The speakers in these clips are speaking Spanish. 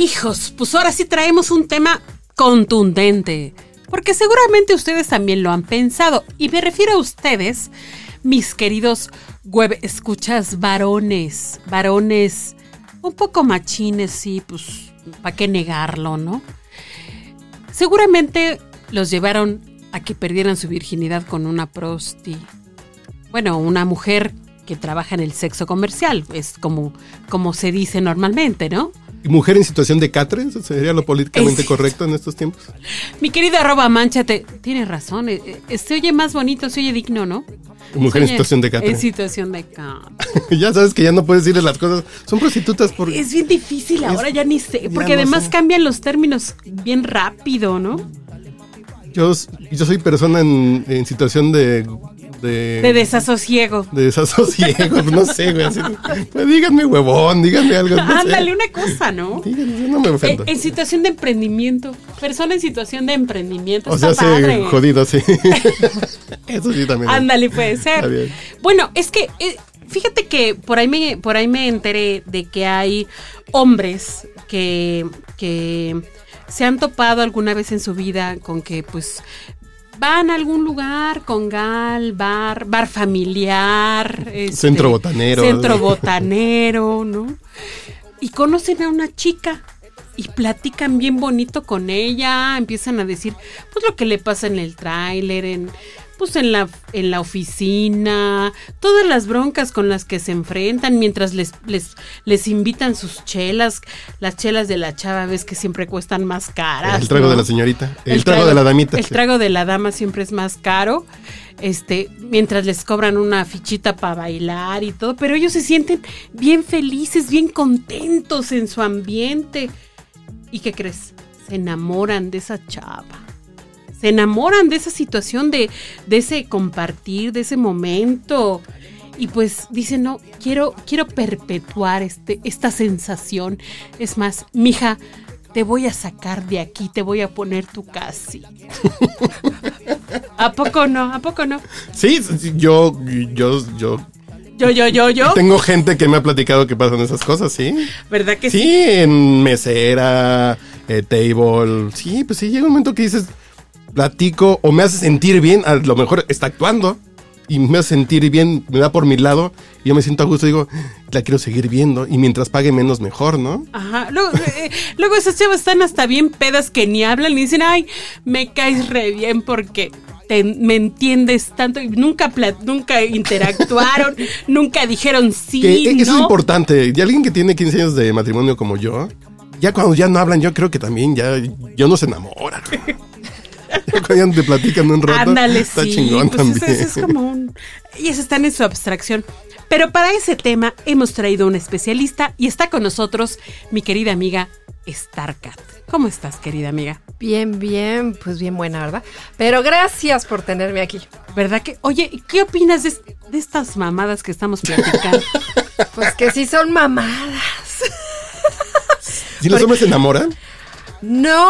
Hijos, pues ahora sí traemos un tema contundente, porque seguramente ustedes también lo han pensado, y me refiero a ustedes, mis queridos web escuchas varones, varones un poco machines, sí, pues, ¿para qué negarlo, no? Seguramente los llevaron a que perdieran su virginidad con una prosti. Bueno, una mujer que trabaja en el sexo comercial, es como, como se dice normalmente, ¿no? ¿Y mujer en situación de catre? ¿Eso ¿Sería lo políticamente Es- correcto en estos tiempos? Mi querida arroba manchate, tienes razón, eh, eh, se oye más bonito, se oye digno, ¿no? Mujer en situación de catre. En situación de catre. ya sabes que ya no puedes decirle las cosas. Son prostitutas por... Es bien difícil ahora, ya ni sé, porque además sé. cambian los términos bien rápido, ¿no? Yo, yo soy persona en, en situación de... De, De desasosiego. de desasosiego, no sé, güey. así, pues díganme huevón, díganme algo. No sé. Ándale, una cosa, ¿no? Díganme, no me En, ofendo. en situación de emprendimiento. Persona en situación de emprendimiento. o sea, sí, jodido, sí. Eso sí también. Ándale, puede ser. Está bien. Bueno, es que eh, fíjate que por ahí me, por ahí me enteré de que hay hombres que, que se han topado alguna vez en su vida con que pues van a algún lugar con gal, bar, bar familiar, este, Centro botanero. centro botanero, ¿no? Y conocen a una chica y platican bien bonito con ella, empiezan a decir pues lo que le pasa en el tráiler, en pues en la en la oficina, todas las broncas con las que se enfrentan mientras les les les invitan sus chelas, las chelas de la chava ves que siempre cuestan más caras. El trago ¿no? de la señorita. El, trago, de la damita. El sí. trago de la dama siempre es más caro. Este, mientras les cobran una fichita para bailar y todo, pero ellos se sienten bien felices, bien contentos en su ambiente. ¿Y qué crees? Se enamoran de esa chava. Se enamoran de esa situación, de, de ese compartir, de ese momento. Y pues dicen, no, quiero, quiero perpetuar este, esta sensación. Es más, mija, te voy a sacar de aquí, te voy a poner tu casi. ¿A poco no? ¿A poco no? Sí, yo, yo, yo Yo, yo, yo, yo. tengo gente que me ha platicado que pasan esas cosas, sí. ¿Verdad que sí? Sí, en mesera, eh, table. Sí, pues sí, llega un momento que dices, platico o me hace sentir bien, a lo mejor está actuando y me hace sentir bien, me da por mi lado y yo me siento a gusto, digo, la quiero seguir viendo y mientras pague menos mejor, ¿no? Ajá. Luego, eh, luego esas chavas están hasta bien pedas que ni hablan y dicen, ay, me caes re bien porque te- me entiendes tanto y nunca, nunca interactuaron, nunca dijeron sí, Que e- eso es importante. Y alguien que tiene 15 años de matrimonio como yo, ya cuando ya no hablan, yo creo que también ya, yo no se enamora. ya cuando ya te platican un rato, Ándale, está sí. chingón pues también. eso- eso es como un... Ellas están en su abstracción. Pero para ese tema hemos traído un especialista y está con nosotros mi querida amiga Starcat. ¿Cómo estás, querida amiga? Bien, bien, pues bien buena, ¿verdad? Pero gracias por tenerme aquí. ¿Verdad que? Oye, ¿y ¿qué opinas de, de estas mamadas que estamos platicando? Pues que sí son mamadas. ¿Y los hombres se enamoran? No,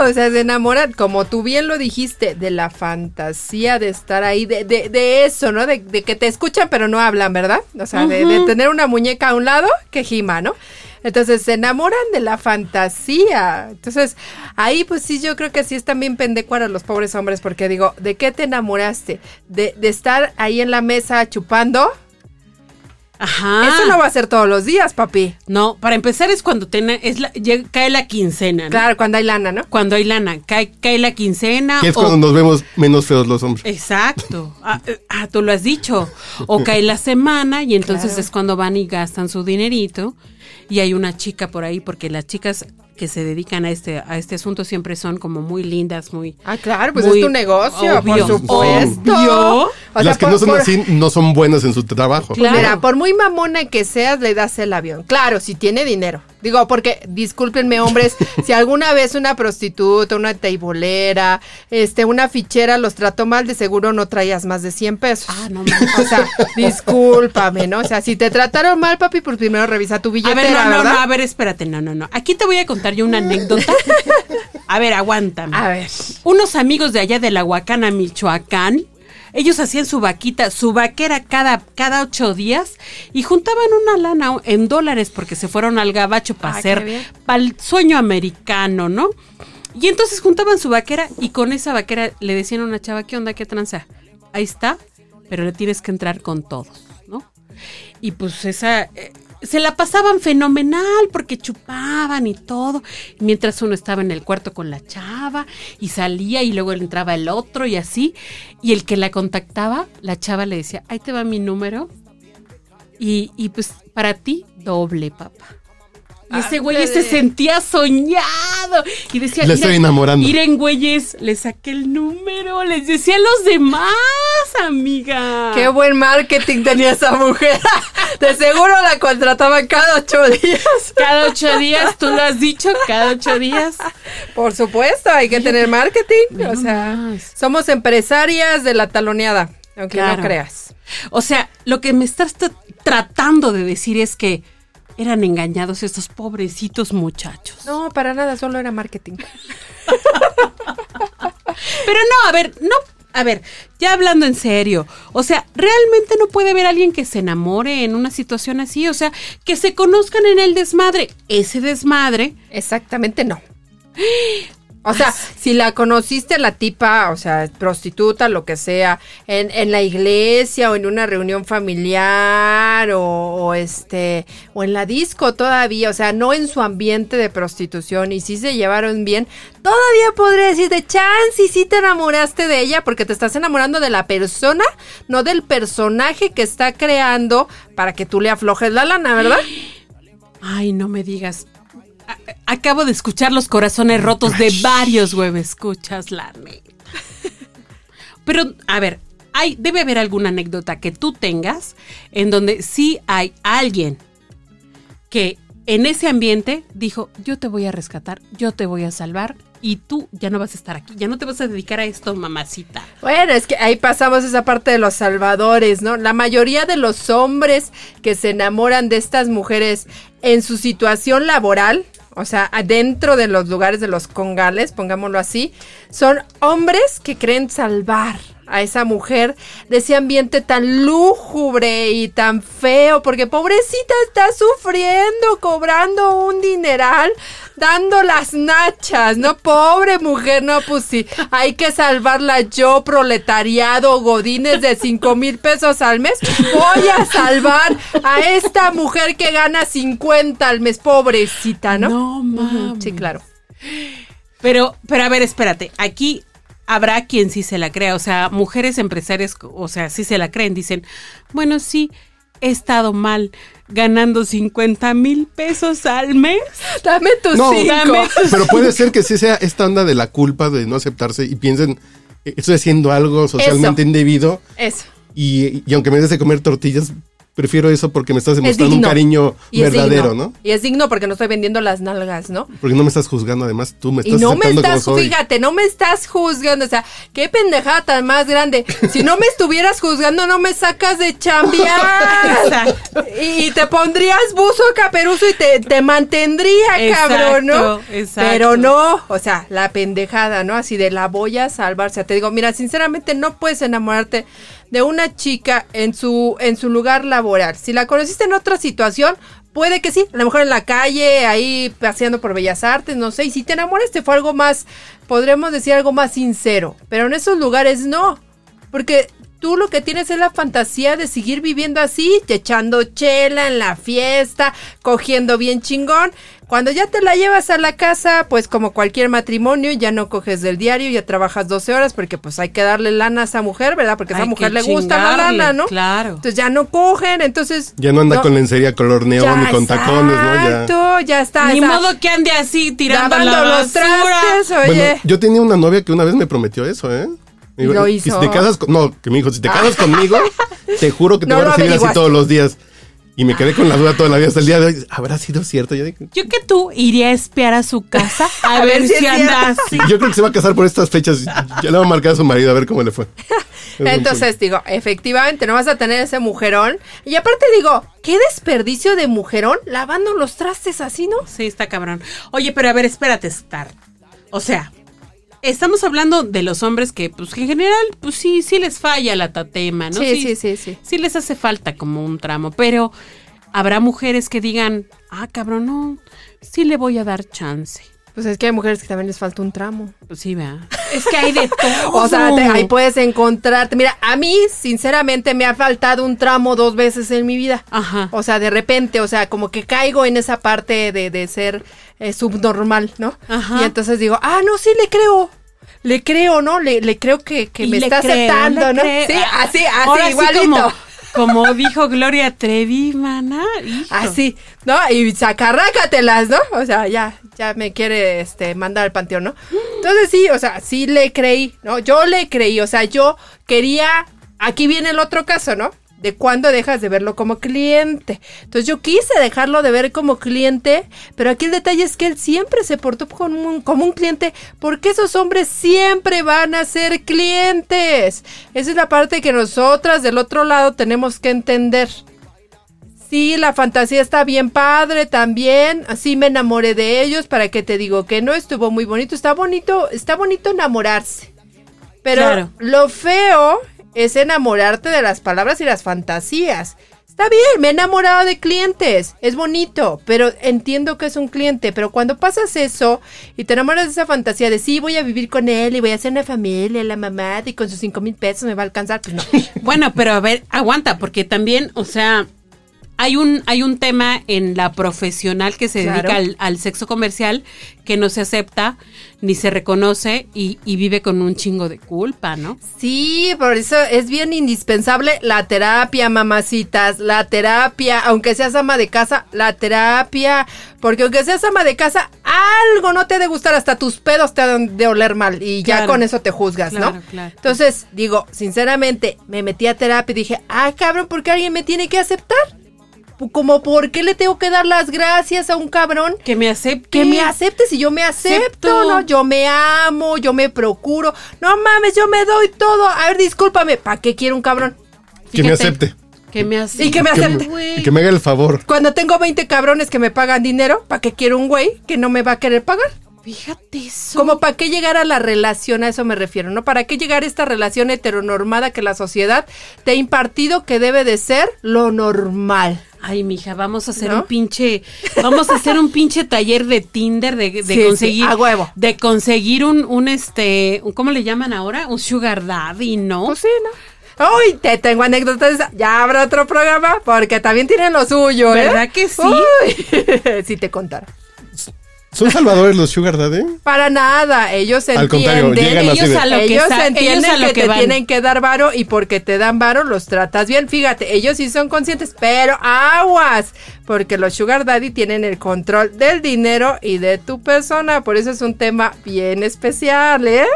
o sea, se enamoran, como tú bien lo dijiste, de la fantasía de estar ahí, de, de, de eso, ¿no? De, de que te escuchan pero no hablan, ¿verdad? O sea, de, de tener una muñeca a un lado que gima, ¿no? Entonces se enamoran de la fantasía. Entonces, ahí pues sí, yo creo que sí están bien pendecuaros los pobres hombres, porque digo, ¿de qué te enamoraste? ¿De, de estar ahí en la mesa chupando? Ajá. Eso no va a ser todos los días, papi. No, para empezar es cuando tiene, es la, llega- cae la quincena, ¿no? Claro, cuando hay lana, ¿no? Cuando hay lana, cae, cae la quincena. Que es o- cuando nos vemos menos feos los hombres. Exacto. Ah, eh, ah, tú lo has dicho. O cae la semana y entonces Claro. es cuando van y gastan su dinerito. Y hay una chica por ahí, porque las chicas que se dedican a este, a este asunto siempre son como muy lindas, muy... Ah, claro, pues Muy es tu negocio, obvio, por supuesto. obvio. O Las sea, que por- no son por- así no son buenas en su trabajo. Claro. Mira, por muy mamona que seas, le das el avión. Claro, si tiene dinero. Digo, porque, discúlpenme, hombres, si alguna vez una prostituta, una teibolera, este, una fichera los trató mal, de seguro no traías más de 100 pesos. Ah, no mames. O sea, discúlpame, ¿no? O sea, si te trataron mal, papi, pues primero revisa tu A billetera, ver, no, no, ¿verdad? no, a ver, espérate, no, no, no. Aquí te voy a contar yo una anécdota. A ver, aguántame. A ver. Unos amigos de allá de la Huacana, Michoacán, ellos hacían su vaquita, su vaquera cada, cada ocho días y juntaban una lana en dólares porque se fueron al gabacho para Ah, hacer, para el sueño americano, ¿no? Y entonces juntaban su vaquera y con esa vaquera le decían a una chava, ¿qué onda, qué tranza? Ahí está, pero le tienes que entrar con todos, ¿no? Y pues esa... se la pasaban fenomenal porque chupaban y todo, mientras uno estaba en el cuarto con la chava y salía y luego entraba el otro y así. Y el que la contactaba, la chava le decía, ahí te va mi número. Y, y pues para ti, doble, papá. Y ese güey se sentía soñado. Y decía, Le estoy "Miren, enamorando". Miren, güeyes, le saqué el número. Les decía a los demás, amiga. Qué buen marketing tenía esa mujer. De seguro la contrataban cada ocho días. Cada ocho días, tú lo has dicho, cada ocho días. Por supuesto, hay que tener marketing. O sea, somos empresarias de la taloneada, aunque Claro. no creas. O sea, lo que me estás tratando de decir es que eran engañados estos pobrecitos muchachos. No, para nada, solo era marketing. Pero no, a ver, no, a ver, ya hablando en serio, o sea, realmente no puede haber alguien que se enamore en una situación así, o sea, que se conozcan en el desmadre. Ese desmadre, Exactamente no. O sea, si la conociste la tipa, o sea, prostituta, lo que sea, en, en la iglesia o en una reunión familiar o, o este o en la disco todavía, o sea, no en su ambiente de prostitución y si se llevaron bien, todavía podría decirte, chance, y si te enamoraste de ella porque te estás enamorando de la persona, no del personaje que está creando para que tú le aflojes la lana, ¿verdad? ay, no me digas. Acabo de escuchar los corazones rotos de varios huevos, escuchas la neta. Pero, a ver, hay, debe haber alguna anécdota que tú tengas en donde sí hay alguien que en ese ambiente dijo, yo te voy a rescatar, yo te voy a salvar y tú ya no vas a estar aquí, ya no te vas a dedicar a esto, mamacita. Bueno, es que ahí pasamos esa parte de los salvadores, ¿no? La mayoría de los hombres que se enamoran de estas mujeres en su situación laboral, o sea, adentro de los lugares de los congales, pongámoslo así, son hombres que creen salvar a esa mujer de ese ambiente tan lúgubre y tan feo, porque pobrecita está sufriendo, cobrando un dineral, dando las nachas, ¿no? Pobre mujer, no, pues sí, hay que salvarla yo, proletariado, godines de cinco mil pesos al mes, voy a salvar a esta mujer que gana 50 al mes, pobrecita, ¿no? No, mames. Sí, claro. Pero, pero a ver, espérate, aquí habrá quien sí se la crea, o sea, mujeres empresarias, o sea, sí se la creen, dicen, bueno, sí, he estado mal ganando 50 mil pesos al mes. Dame tus No, cinco. Dame tus- Pero puede ser que sí sea esta onda de la culpa de no aceptarse y piensen, estoy haciendo algo socialmente Eso. indebido Eso. y, y aunque me des de comer tortillas, prefiero eso porque me estás Es demostrando un cariño Y verdadero. ¿no? Y es digno porque no estoy vendiendo las nalgas, ¿no? Porque no me estás juzgando, además tú me Y estás no me estás, como soy. fíjate, no me estás juzgando, o sea, qué pendejada tan más grande. Si no me estuvieras juzgando, no me sacas de chambear. Y te pondrías buzo caperuzo y te, te mantendría, Exacto, cabrón, ¿no? exacto. Pero no, o sea, la pendejada, ¿no? Así de la voy a salvar. O sea, te digo, mira, sinceramente no puedes enamorarte de una chica en su, en su lugar laboral. Si la conociste en otra situación, puede que sí, a lo mejor en la calle, ahí paseando por Bellas Artes, no sé, y si te enamoras te fue algo más, podremos decir algo más sincero, pero en esos lugares no, porque tú lo que tienes es la fantasía de seguir viviendo así, echando chela en la fiesta, cogiendo bien chingón. Cuando ya te la llevas a la casa, pues como cualquier matrimonio, ya no coges del diario, ya trabajas 12 horas porque pues hay que darle lana a esa mujer, ¿verdad? Porque a esa Hay mujer le gusta la lana, ¿no? claro. Entonces ya no cogen, entonces... Ya no anda con lencería color neón ni con tacones, ¿no? Ya. Exacto, ya está. Ni está modo que ande así tirando la los trastes, oye. Bueno, yo tenía una novia que una vez me prometió eso, ¿eh? Me dijo, Lo Y hizo. si te casas con, no, que me dijo, si te casas conmigo, te juro que te No voy a recibir así todos los días. Y me quedé con la duda toda la vida hasta el día de hoy. ¿Habrá sido cierto? Yo, dije, Yo que tú iría a espiar a su casa a, A ver, ver si si anda así. yo creo que se va a casar por estas fechas. Ya le va a marcar a su marido a ver cómo le fue. Entonces digo, efectivamente no vas a tener ese mujerón. Y aparte digo, qué desperdicio de mujerón lavando los trastes así, ¿no? Sí, está cabrón. Oye, pero a ver, espérate, Star. O sea, estamos hablando de los hombres que, pues, que en general, pues sí, sí les falla la tatema, ¿no? Sí, sí, sí, sí. Sí les hace falta como un tramo, pero habrá mujeres que digan, ah, cabrón, no, sí le voy a dar chance. Pues es que hay mujeres que también les falta un tramo. Pues sí, vea. Es que hay de todo. O sea, te- ahí puedes encontrarte. Mira, a mí, sinceramente, me ha faltado un tramo dos veces en mi vida. Ajá. O sea, de repente, o sea, como que caigo en esa parte de, de ser eh, subnormal, ¿no? Ajá. Y entonces digo, ah, no, sí le creo. Le creo, ¿no? Le, le creo que, que me está creo, aceptando, ¿no? creo. Sí, Ah, así, así, Ahora sí igualito. como, como dijo Gloria Trevi, mana. hijo. Así, ¿no? Y sacarrácatelas, ¿no? O sea, ya, ya me quiere este mandar al panteón, ¿no? Entonces sí, o sea, sí le creí, ¿no? Yo le creí, o sea, yo quería. Aquí viene el otro caso, ¿no? De cuándo dejas de verlo como cliente. Entonces yo quise dejarlo de ver como cliente, pero aquí el detalle es que él siempre se portó como un, como un cliente, porque esos hombres siempre van a ser clientes. Esa es la parte que nosotras del otro lado tenemos que entender. Sí, la fantasía está bien padre también. Así me enamoré de ellos. ¿Para qué te digo que no? Estuvo muy bonito. Está bonito, está bonito enamorarse. Pero Claro. lo feo es enamorarte de las palabras y las fantasías. Está bien, me he enamorado de clientes, es bonito, pero entiendo que es un cliente, pero cuando pasas eso y te enamoras de esa fantasía de sí, voy a vivir con él y voy a hacer una familia, la mamá, y con sus cinco mil pesos me va a alcanzar, pues no. Bueno, pero a ver, aguanta, porque también, o sea, hay un, hay un tema en la profesional que se Claro. dedica al, al sexo comercial que no se acepta ni se reconoce y, y vive con un chingo de culpa, ¿no? Sí, por eso es bien indispensable la terapia, mamacitas, la terapia, aunque seas ama de casa, la terapia, porque aunque seas ama de casa, algo no te ha de gustar, hasta tus pedos te han de oler mal y ya con eso te juzgas, Claro, ¿no? claro. Entonces, digo, sinceramente, me metí a terapia y dije, ah, cabrón, ¿por qué alguien me tiene que aceptar? Como, ¿por qué le tengo que dar las gracias a un cabrón? Que me acepte. Que me aceptes y yo me acepto, Acepto. ¿no? Yo me amo, yo me procuro. No mames, yo me doy todo. A ver, discúlpame, ¿para qué quiero un cabrón? Que me acepte. Que me acepte. Y que me Que acepte. me, y que me haga el favor. Cuando tengo 20 cabrones que me pagan dinero, ¿para qué quiero un güey que no me va a querer pagar? Fíjate eso. Como para qué llegar a la relación, a eso me refiero, ¿no? ¿Para qué llegar a esta relación heteronormada que la sociedad te ha impartido que debe de ser lo normal? Ay, mija, vamos a hacer ¿No? un pinche, vamos a hacer un pinche taller de Tinder de, de Sí, sí, conseguir, a huevo. de conseguir un, un este, un- ¿cómo le llaman ahora? Un sugar daddy, ¿no? Pues sí, ¿no? Uy, te tengo anécdotas. Ya habrá otro programa porque también tienen lo suyo, ¿eh? ¿Verdad que sí? Uy, si te contara. ¿Son salvadores los Sugar Daddy? Para nada, ellos Al entienden. contrario, llegan así ellos de- a lo que ellos sa- entienden ellos a lo que, que te van. tienen que dar varo y porque te dan varo los tratas bien. Fíjate, ellos sí son conscientes, pero aguas, porque los sugar daddy tienen el control del dinero y de tu persona, por eso es un tema bien especial, ¿eh?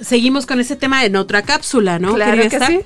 Seguimos con ese tema en otra cápsula, ¿no? claro querida que Star? sí.